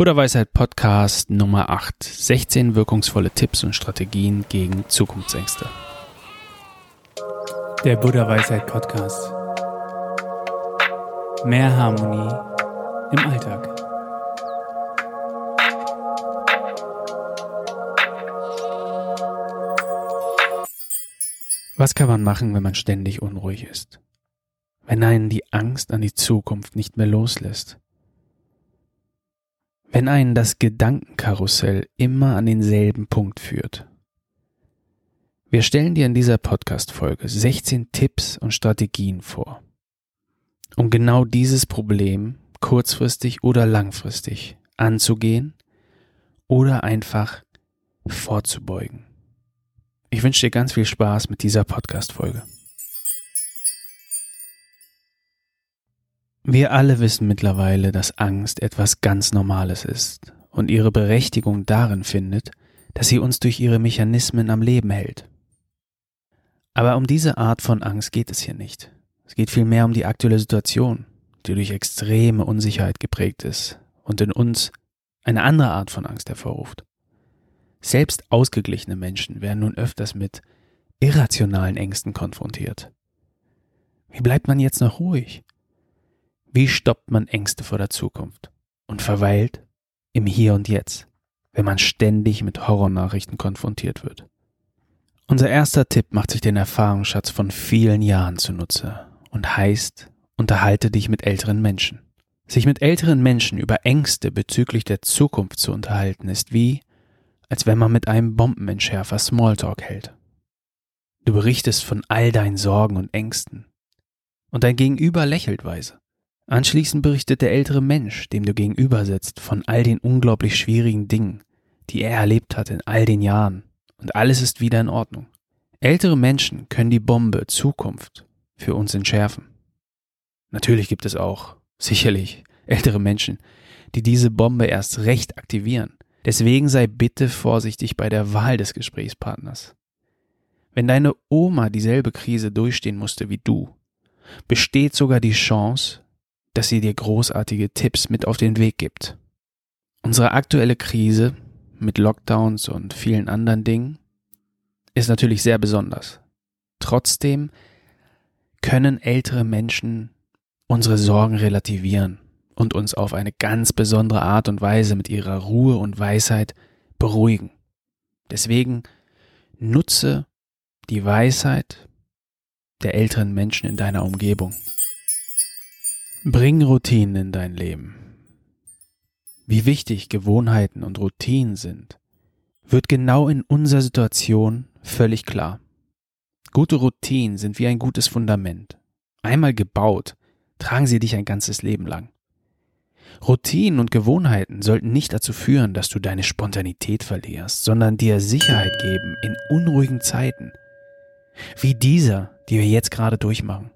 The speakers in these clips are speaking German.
Buddha Weisheit Podcast Nummer 8. 16 wirkungsvolle Tipps und Strategien gegen Zukunftsängste. Der Buddha Weisheit Podcast. Mehr Harmonie im Alltag. Was kann man machen, wenn man ständig unruhig ist? Wenn einen die Angst an die Zukunft nicht mehr loslässt? Wenn einen das Gedankenkarussell immer an denselben Punkt führt. Wir stellen dir in dieser Podcast-Folge 16 Tipps und Strategien vor, um genau dieses Problem kurzfristig oder langfristig anzugehen oder einfach vorzubeugen. Ich wünsche dir ganz viel Spaß mit dieser Podcast-Folge. Wir alle wissen mittlerweile, dass Angst etwas ganz Normales ist und ihre Berechtigung darin findet, dass sie uns durch ihre Mechanismen am Leben hält. Aber um diese Art von Angst geht es hier nicht. Es geht vielmehr um die aktuelle Situation, die durch extreme Unsicherheit geprägt ist und in uns eine andere Art von Angst hervorruft. Selbst ausgeglichene Menschen werden nun öfters mit irrationalen Ängsten konfrontiert. Wie bleibt man jetzt noch ruhig? Wie stoppt man Ängste vor der Zukunft und verweilt im Hier und Jetzt, wenn man ständig mit Horrornachrichten konfrontiert wird? Unser erster Tipp macht sich den Erfahrungsschatz von vielen Jahren zunutze und heißt, unterhalte dich mit älteren Menschen. Sich mit älteren Menschen über Ängste bezüglich der Zukunft zu unterhalten, ist wie, als wenn man mit einem Bombenentschärfer Smalltalk hält. Du berichtest von all deinen Sorgen und Ängsten. Und dein Gegenüber lächelt weise. Anschließend berichtet der ältere Mensch, dem du gegenüber sitzt, von all den unglaublich schwierigen Dingen, die er erlebt hat in all den Jahren, und alles ist wieder in Ordnung. Ältere Menschen können die Bombe Zukunft für uns entschärfen. Natürlich gibt es auch, sicherlich, ältere Menschen, die diese Bombe erst recht aktivieren. Deswegen sei bitte vorsichtig bei der Wahl des Gesprächspartners. Wenn deine Oma dieselbe Krise durchstehen musste wie du, besteht sogar die Chance, dass sie dir großartige Tipps mit auf den Weg gibt. Unsere aktuelle Krise mit Lockdowns und vielen anderen Dingen ist natürlich sehr besonders. Trotzdem können ältere Menschen unsere Sorgen relativieren und uns auf eine ganz besondere Art und Weise mit ihrer Ruhe und Weisheit beruhigen. Deswegen nutze die Weisheit der älteren Menschen in deiner Umgebung. Bring Routinen in dein Leben. Wie wichtig Gewohnheiten und Routinen sind, wird genau in unserer Situation völlig klar. Gute Routinen sind wie ein gutes Fundament. Einmal gebaut, tragen sie dich ein ganzes Leben lang. Routinen und Gewohnheiten sollten nicht dazu führen, dass du deine Spontanität verlierst, sondern dir Sicherheit geben in unruhigen Zeiten, wie dieser, die wir jetzt gerade durchmachen.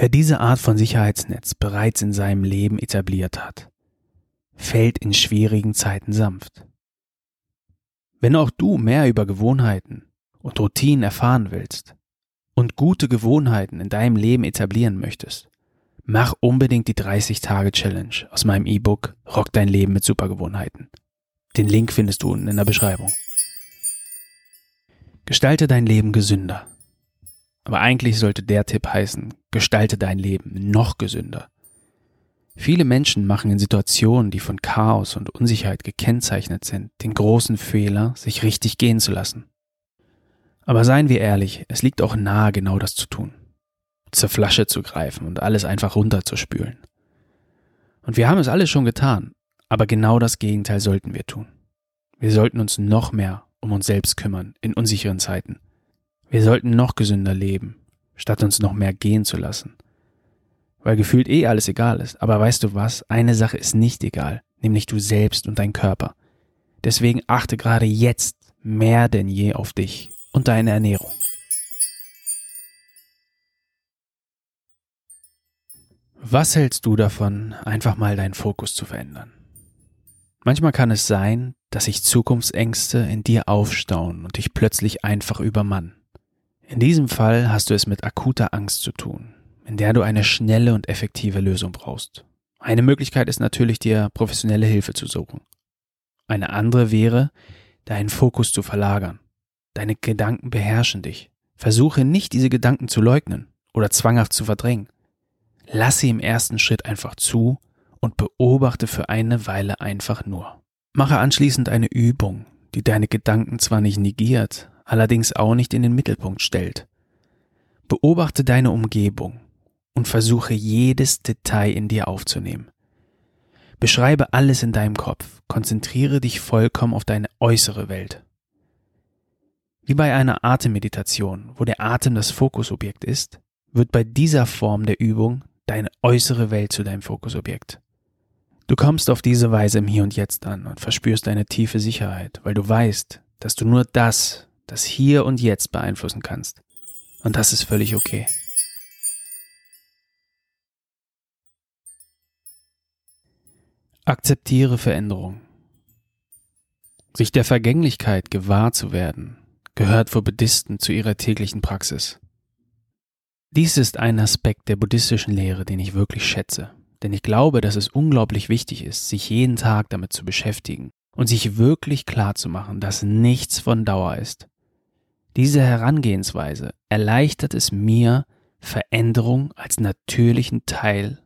Wer diese Art von Sicherheitsnetz bereits in seinem Leben etabliert hat, fällt in schwierigen Zeiten sanft. Wenn auch du mehr über Gewohnheiten und Routinen erfahren willst und gute Gewohnheiten in deinem Leben etablieren möchtest, mach unbedingt die 30-Tage-Challenge aus meinem E-Book Rock dein Leben mit Supergewohnheiten. Den Link findest du unten in der Beschreibung. Gestalte dein Leben gesünder. Aber eigentlich sollte der Tipp heißen, gestalte dein Leben noch gesünder. Viele Menschen machen in Situationen, die von Chaos und Unsicherheit gekennzeichnet sind, den großen Fehler, sich richtig gehen zu lassen. Aber seien wir ehrlich, es liegt auch nahe, genau das zu tun. Zur Flasche zu greifen und alles einfach runterzuspülen. Und wir haben es alle schon getan, aber genau das Gegenteil sollten wir tun. Wir sollten uns noch mehr um uns selbst kümmern in unsicheren Zeiten. Wir sollten noch gesünder leben, statt uns noch mehr gehen zu lassen. Weil gefühlt eh alles egal ist. Aber weißt du was? Eine Sache ist nicht egal, nämlich du selbst und dein Körper. Deswegen achte gerade jetzt mehr denn je auf dich und deine Ernährung. Was hältst du davon, einfach mal deinen Fokus zu verändern? Manchmal kann es sein, dass sich Zukunftsängste in dir aufstauen und dich plötzlich einfach übermannen. In diesem Fall hast du es mit akuter Angst zu tun, in der du eine schnelle und effektive Lösung brauchst. Eine Möglichkeit ist natürlich, dir professionelle Hilfe zu suchen. Eine andere wäre, deinen Fokus zu verlagern. Deine Gedanken beherrschen dich. Versuche nicht, diese Gedanken zu leugnen oder zwanghaft zu verdrängen. Lass sie im ersten Schritt einfach zu und beobachte für eine Weile einfach nur. Mache anschließend eine Übung, die deine Gedanken zwar nicht negiert, allerdings auch nicht in den Mittelpunkt stellt. Beobachte deine Umgebung und versuche jedes Detail in dir aufzunehmen. Beschreibe alles in deinem Kopf, konzentriere dich vollkommen auf deine äußere Welt. Wie bei einer Atemmeditation, wo der Atem das Fokusobjekt ist, wird bei dieser Form der Übung deine äußere Welt zu deinem Fokusobjekt. Du kommst auf diese Weise im Hier und Jetzt an und verspürst eine tiefe Sicherheit, weil du weißt, dass du nur das, das Hier und Jetzt beeinflussen kannst. Und das ist völlig okay. Akzeptiere Veränderung. Sich der Vergänglichkeit gewahr zu werden, gehört für Buddhisten zu ihrer täglichen Praxis. Dies ist ein Aspekt der buddhistischen Lehre, den ich wirklich schätze. Denn ich glaube, dass es unglaublich wichtig ist, sich jeden Tag damit zu beschäftigen und sich wirklich klar zu machen, dass nichts von Dauer ist. Diese Herangehensweise erleichtert es mir, Veränderung als natürlichen Teil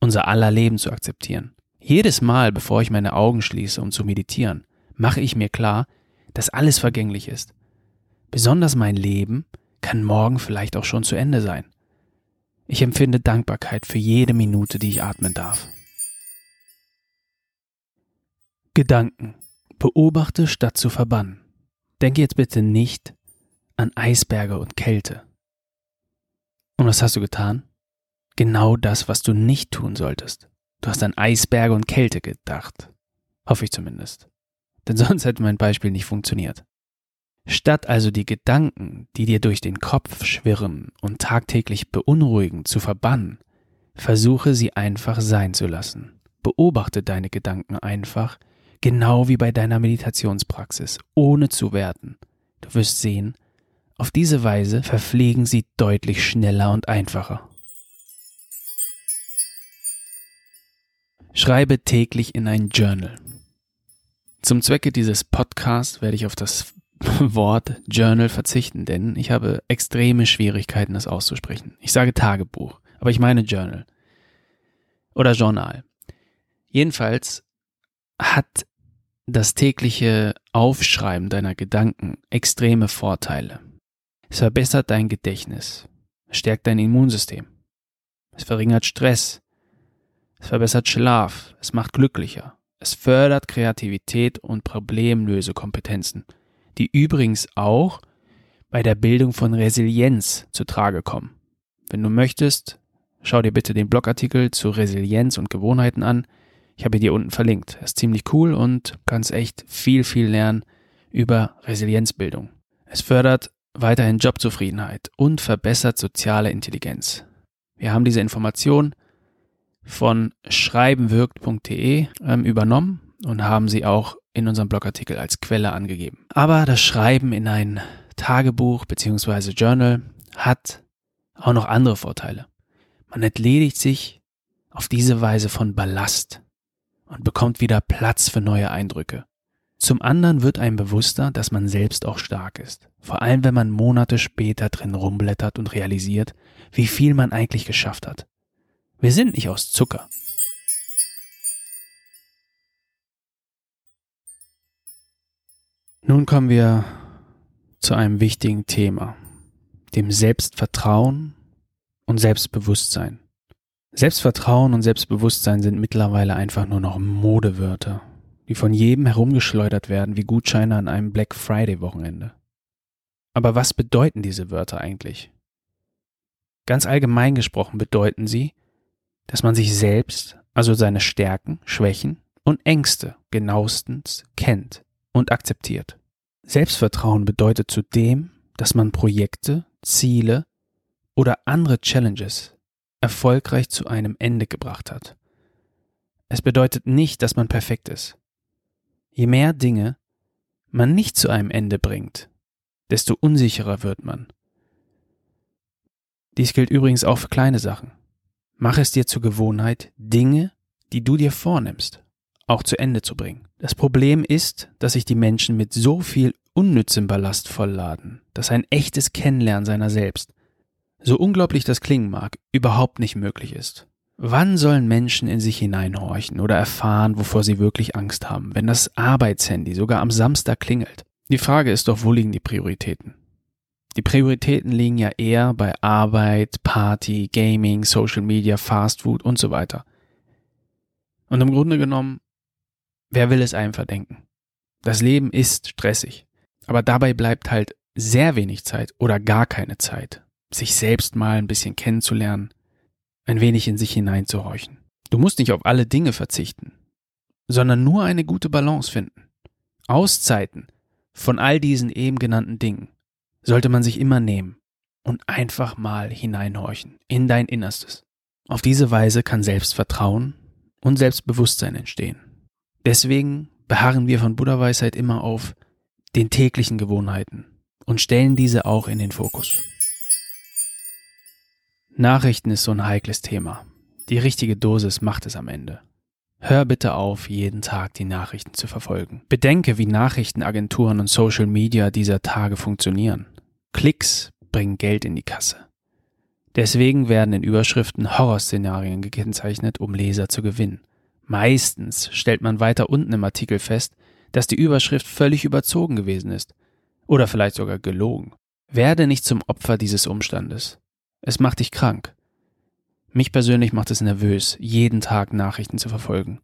unser aller Leben zu akzeptieren. Jedes Mal, bevor ich meine Augen schließe, um zu meditieren, mache ich mir klar, dass alles vergänglich ist. Besonders mein Leben kann morgen vielleicht auch schon zu Ende sein. Ich empfinde Dankbarkeit für jede Minute, die ich atmen darf. Gedanken. Beobachte statt zu verbannen. Denke jetzt bitte nicht an Eisberge und Kälte. Und was hast du getan? Genau das, was du nicht tun solltest. Du hast an Eisberge und Kälte gedacht. Hoffe ich zumindest. Denn sonst hätte mein Beispiel nicht funktioniert. Statt also die Gedanken, die dir durch den Kopf schwirren und tagtäglich beunruhigen, zu verbannen, versuche sie einfach sein zu lassen. Beobachte deine Gedanken einfach, genau wie bei deiner Meditationspraxis, ohne zu werten. Du wirst sehen, auf diese Weise verpflegen sie deutlich schneller und einfacher. Schreibe täglich in ein Journal. Zum Zwecke dieses Podcasts werde ich auf das Wort Journal verzichten, denn ich habe extreme Schwierigkeiten, das auszusprechen. Ich sage Tagebuch, aber ich meine Journal oder Journal. Jedenfalls hat das tägliche Aufschreiben deiner Gedanken extreme Vorteile. Es verbessert dein Gedächtnis, stärkt dein Immunsystem, es verringert Stress, es verbessert Schlaf, es macht glücklicher, es fördert Kreativität und Problemlösekompetenzen die übrigens auch bei der Bildung von Resilienz zu Trage kommen. Wenn du möchtest, schau dir bitte den Blogartikel zu Resilienz und Gewohnheiten an. Ich habe ihn dir unten verlinkt. Er ist ziemlich cool und kannst echt viel, viel lernen über Resilienzbildung. Es fördert weiterhin Jobzufriedenheit und verbessert soziale Intelligenz. Wir haben diese Information von schreibenwirkt.de ähm, übernommen und haben sie auch in unserem Blogartikel als Quelle angegeben. Aber das Schreiben in ein Tagebuch bzw. Journal hat auch noch andere Vorteile. Man entledigt sich auf diese Weise von Ballast und bekommt wieder Platz für neue Eindrücke. Zum anderen wird einem bewusster, dass man selbst auch stark ist. Vor allem, wenn man Monate später drin rumblättert und realisiert, wie viel man eigentlich geschafft hat. Wir sind nicht aus Zucker. Nun kommen wir zu einem wichtigen Thema, dem Selbstvertrauen und Selbstbewusstsein. Selbstvertrauen und Selbstbewusstsein sind mittlerweile einfach nur noch Modewörter, die von jedem herumgeschleudert werden wie Gutscheine an einem Black Friday Wochenende. Aber was bedeuten diese Wörter eigentlich? Ganz allgemein gesprochen bedeuten sie, dass man sich selbst, also seine Stärken, Schwächen und Ängste genauestens kennt und akzeptiert. Selbstvertrauen bedeutet zudem, dass man Projekte, Ziele oder andere Challenges erfolgreich zu einem Ende gebracht hat. Es bedeutet nicht, dass man perfekt ist. Je mehr Dinge man nicht zu einem Ende bringt, desto unsicherer wird man. Dies gilt übrigens auch für kleine Sachen. Mach es dir zur Gewohnheit, Dinge die du dir vornimmst, auch zu Ende zu bringen. Das Problem ist, dass sich die Menschen mit so viel unnützem Ballast vollladen, dass ein echtes Kennenlernen seiner selbst, so unglaublich das klingen mag, überhaupt nicht möglich ist. Wann sollen Menschen in sich hineinhorchen oder erfahren, wovor sie wirklich Angst haben, wenn das Arbeitshandy sogar am Samstag klingelt? Die Frage ist doch, wo liegen die Prioritäten? Die Prioritäten liegen ja eher bei Arbeit, Party, Gaming, Social Media, Fast Food und so weiter. Und im Grunde genommen, wer will es einem verdenken? Das Leben ist stressig, aber dabei bleibt halt sehr wenig Zeit oder gar keine Zeit, sich selbst mal ein bisschen kennenzulernen, ein wenig in sich hineinzuhorchen. Du musst nicht auf alle Dinge verzichten, sondern nur eine gute Balance finden. Auszeiten von all diesen eben genannten Dingen sollte man sich immer nehmen und einfach mal hineinhorchen in dein Innerstes. Auf diese Weise kann Selbstvertrauen und Selbstbewusstsein entstehen. Deswegen beharren wir von Buddha-Weisheit immer auf den täglichen Gewohnheiten und stellen diese auch in den Fokus. Nachrichten ist so ein heikles Thema. Die richtige Dosis macht es am Ende. Hör bitte auf, jeden Tag die Nachrichten zu verfolgen. Bedenke, wie Nachrichtenagenturen und Social Media dieser Tage funktionieren. Klicks bringen Geld in die Kasse. Deswegen werden in Überschriften Horrorszenarien gekennzeichnet, um Leser zu gewinnen. Meistens stellt man weiter unten im Artikel fest, dass die Überschrift völlig überzogen gewesen ist. Oder vielleicht sogar gelogen. Werde nicht zum Opfer dieses Umstandes. Es macht dich krank. Mich persönlich macht es nervös, jeden Tag Nachrichten zu verfolgen.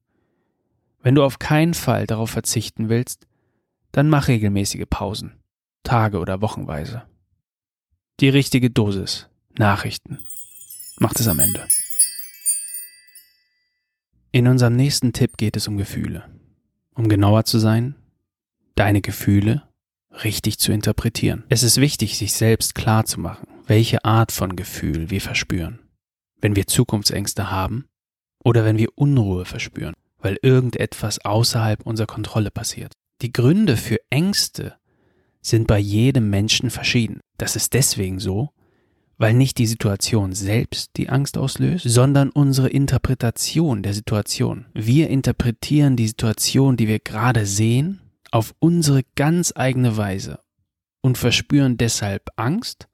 Wenn du auf keinen Fall darauf verzichten willst, dann mach regelmäßige Pausen, Tage oder Wochenweise. Die richtige Dosis, Nachrichten, macht es am Ende. In unserem nächsten Tipp geht es um Gefühle. Um genauer zu sein, deine Gefühle richtig zu interpretieren. Es ist wichtig, sich selbst klar zu machen, welche Art von Gefühl wir verspüren wenn wir Zukunftsängste haben oder wenn wir Unruhe verspüren, weil irgendetwas außerhalb unserer Kontrolle passiert. Die Gründe für Ängste sind bei jedem Menschen verschieden. Das ist deswegen so, weil nicht die Situation selbst die Angst auslöst, sondern unsere Interpretation der Situation. Wir interpretieren die Situation, die wir gerade sehen, auf unsere ganz eigene Weise und verspüren deshalb Angst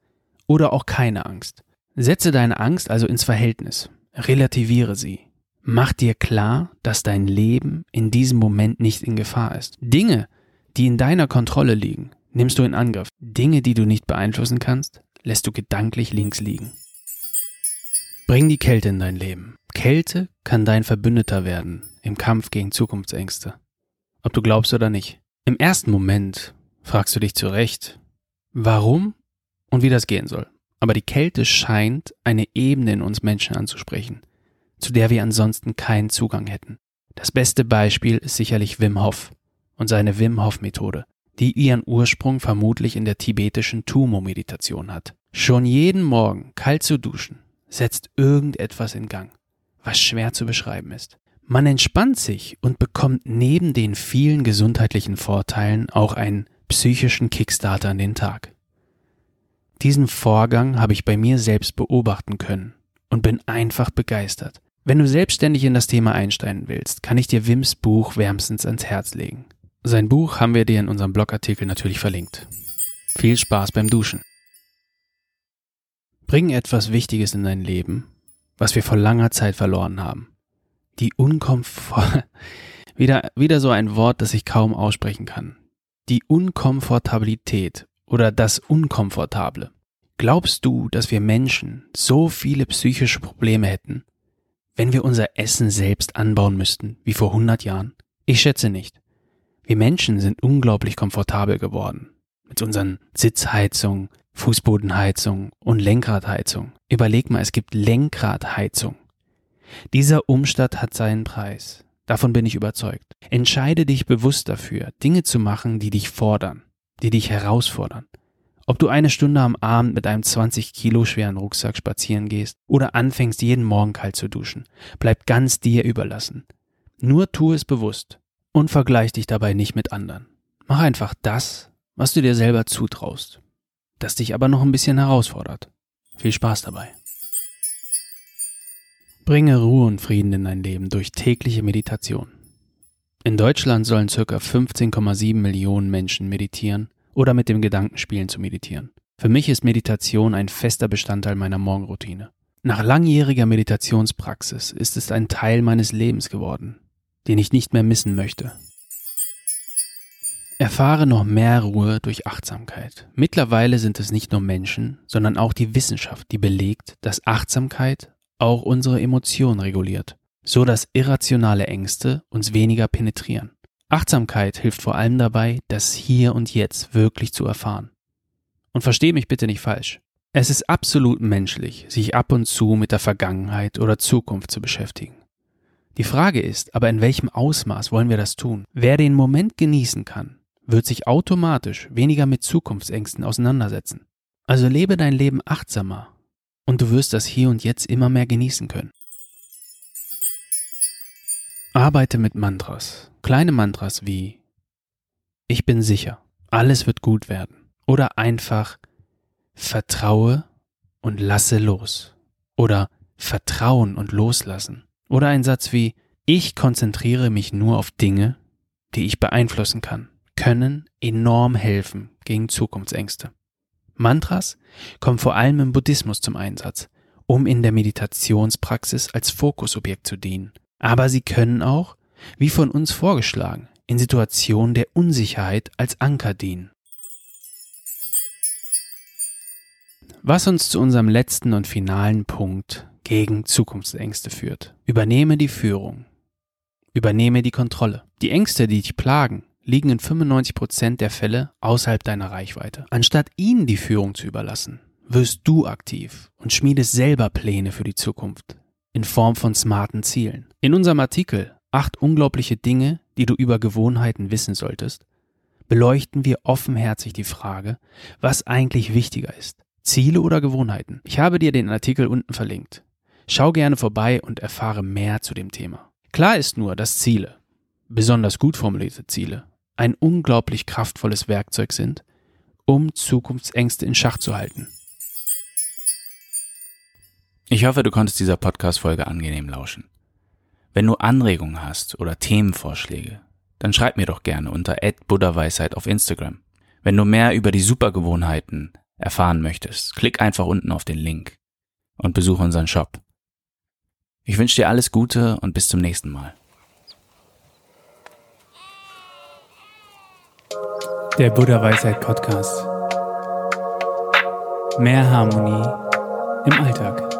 oder auch keine Angst. Setze deine Angst also ins Verhältnis, relativiere sie. Mach dir klar, dass dein Leben in diesem Moment nicht in Gefahr ist. Dinge, die in deiner Kontrolle liegen, nimmst du in Angriff. Dinge, die du nicht beeinflussen kannst, lässt du gedanklich links liegen. Bring die Kälte in dein Leben. Kälte kann dein Verbündeter werden im Kampf gegen Zukunftsängste. Ob du glaubst oder nicht. Im ersten Moment fragst du dich zurecht, warum und wie das gehen soll. Aber die Kälte scheint eine Ebene in uns Menschen anzusprechen, zu der wir ansonsten keinen Zugang hätten. Das beste Beispiel ist sicherlich Wim Hof und seine Wim Hof Methode, die ihren Ursprung vermutlich in der tibetischen Tumo-Meditation hat. Schon jeden Morgen kalt zu duschen setzt irgendetwas in Gang, was schwer zu beschreiben ist. Man entspannt sich und bekommt neben den vielen gesundheitlichen Vorteilen auch einen psychischen Kickstarter an den Tag. Diesen Vorgang habe ich bei mir selbst beobachten können und bin einfach begeistert. Wenn du selbstständig in das Thema einsteigen willst, kann ich dir Wims Buch wärmstens ans Herz legen. Sein Buch haben wir dir in unserem Blogartikel natürlich verlinkt. Viel Spaß beim Duschen. Bring etwas Wichtiges in dein Leben, was wir vor langer Zeit verloren haben. Die Unkomfort, wieder, wieder so ein Wort, das ich kaum aussprechen kann. Die Unkomfortabilität oder das Unkomfortable. Glaubst du, dass wir Menschen so viele psychische Probleme hätten, wenn wir unser Essen selbst anbauen müssten, wie vor 100 Jahren? Ich schätze nicht. Wir Menschen sind unglaublich komfortabel geworden. Mit unseren Sitzheizungen, Fußbodenheizung und Lenkradheizung. Überleg mal, es gibt Lenkradheizung. Dieser Umstand hat seinen Preis. Davon bin ich überzeugt. Entscheide dich bewusst dafür, Dinge zu machen, die dich fordern die dich herausfordern. Ob du eine Stunde am Abend mit einem 20 Kilo schweren Rucksack spazieren gehst oder anfängst jeden Morgen kalt zu duschen, bleibt ganz dir überlassen. Nur tu es bewusst und vergleich dich dabei nicht mit anderen. Mach einfach das, was du dir selber zutraust, das dich aber noch ein bisschen herausfordert. Viel Spaß dabei. Bringe Ruhe und Frieden in dein Leben durch tägliche Meditation. In Deutschland sollen ca. 15,7 Millionen Menschen meditieren oder mit dem Gedanken spielen zu meditieren. Für mich ist Meditation ein fester Bestandteil meiner Morgenroutine. Nach langjähriger Meditationspraxis ist es ein Teil meines Lebens geworden, den ich nicht mehr missen möchte. Erfahre noch mehr Ruhe durch Achtsamkeit. Mittlerweile sind es nicht nur Menschen, sondern auch die Wissenschaft, die belegt, dass Achtsamkeit auch unsere Emotionen reguliert, so dass irrationale Ängste uns weniger penetrieren. Achtsamkeit hilft vor allem dabei, das Hier und Jetzt wirklich zu erfahren. Und verstehe mich bitte nicht falsch. Es ist absolut menschlich, sich ab und zu mit der Vergangenheit oder Zukunft zu beschäftigen. Die Frage ist aber, in welchem Ausmaß wollen wir das tun? Wer den Moment genießen kann, wird sich automatisch weniger mit Zukunftsängsten auseinandersetzen. Also lebe dein Leben achtsamer und du wirst das Hier und Jetzt immer mehr genießen können. Arbeite mit Mantras. Kleine Mantras wie Ich bin sicher, alles wird gut werden. Oder einfach Vertraue und lasse los. Oder Vertrauen und loslassen. Oder ein Satz wie Ich konzentriere mich nur auf Dinge, die ich beeinflussen kann, können enorm helfen gegen Zukunftsängste. Mantras kommen vor allem im Buddhismus zum Einsatz, um in der Meditationspraxis als Fokusobjekt zu dienen. Aber sie können auch, wie von uns vorgeschlagen, in Situationen der Unsicherheit als Anker dienen. Was uns zu unserem letzten und finalen Punkt gegen Zukunftsängste führt. Übernehme die Führung. Übernehme die Kontrolle. Die Ängste, die dich plagen, liegen in 95% der Fälle außerhalb deiner Reichweite. Anstatt ihnen die Führung zu überlassen, wirst du aktiv und schmiedest selber Pläne für die Zukunft in Form von smarten Zielen. In unserem Artikel Acht unglaubliche Dinge, die du über Gewohnheiten wissen solltest, beleuchten wir offenherzig die Frage, was eigentlich wichtiger ist, Ziele oder Gewohnheiten. Ich habe dir den Artikel unten verlinkt. Schau gerne vorbei und erfahre mehr zu dem Thema. Klar ist nur, dass Ziele, besonders gut formulierte Ziele, ein unglaublich kraftvolles Werkzeug sind, um Zukunftsängste in Schach zu halten. Ich hoffe, du konntest dieser Podcast-Folge angenehm lauschen. Wenn du Anregungen hast oder Themenvorschläge, dann schreib mir doch gerne unter buddhaweisheit auf Instagram. Wenn du mehr über die Supergewohnheiten erfahren möchtest, klick einfach unten auf den Link und besuche unseren Shop. Ich wünsche dir alles Gute und bis zum nächsten Mal. Der Buddha Weisheit Podcast. Mehr Harmonie im Alltag.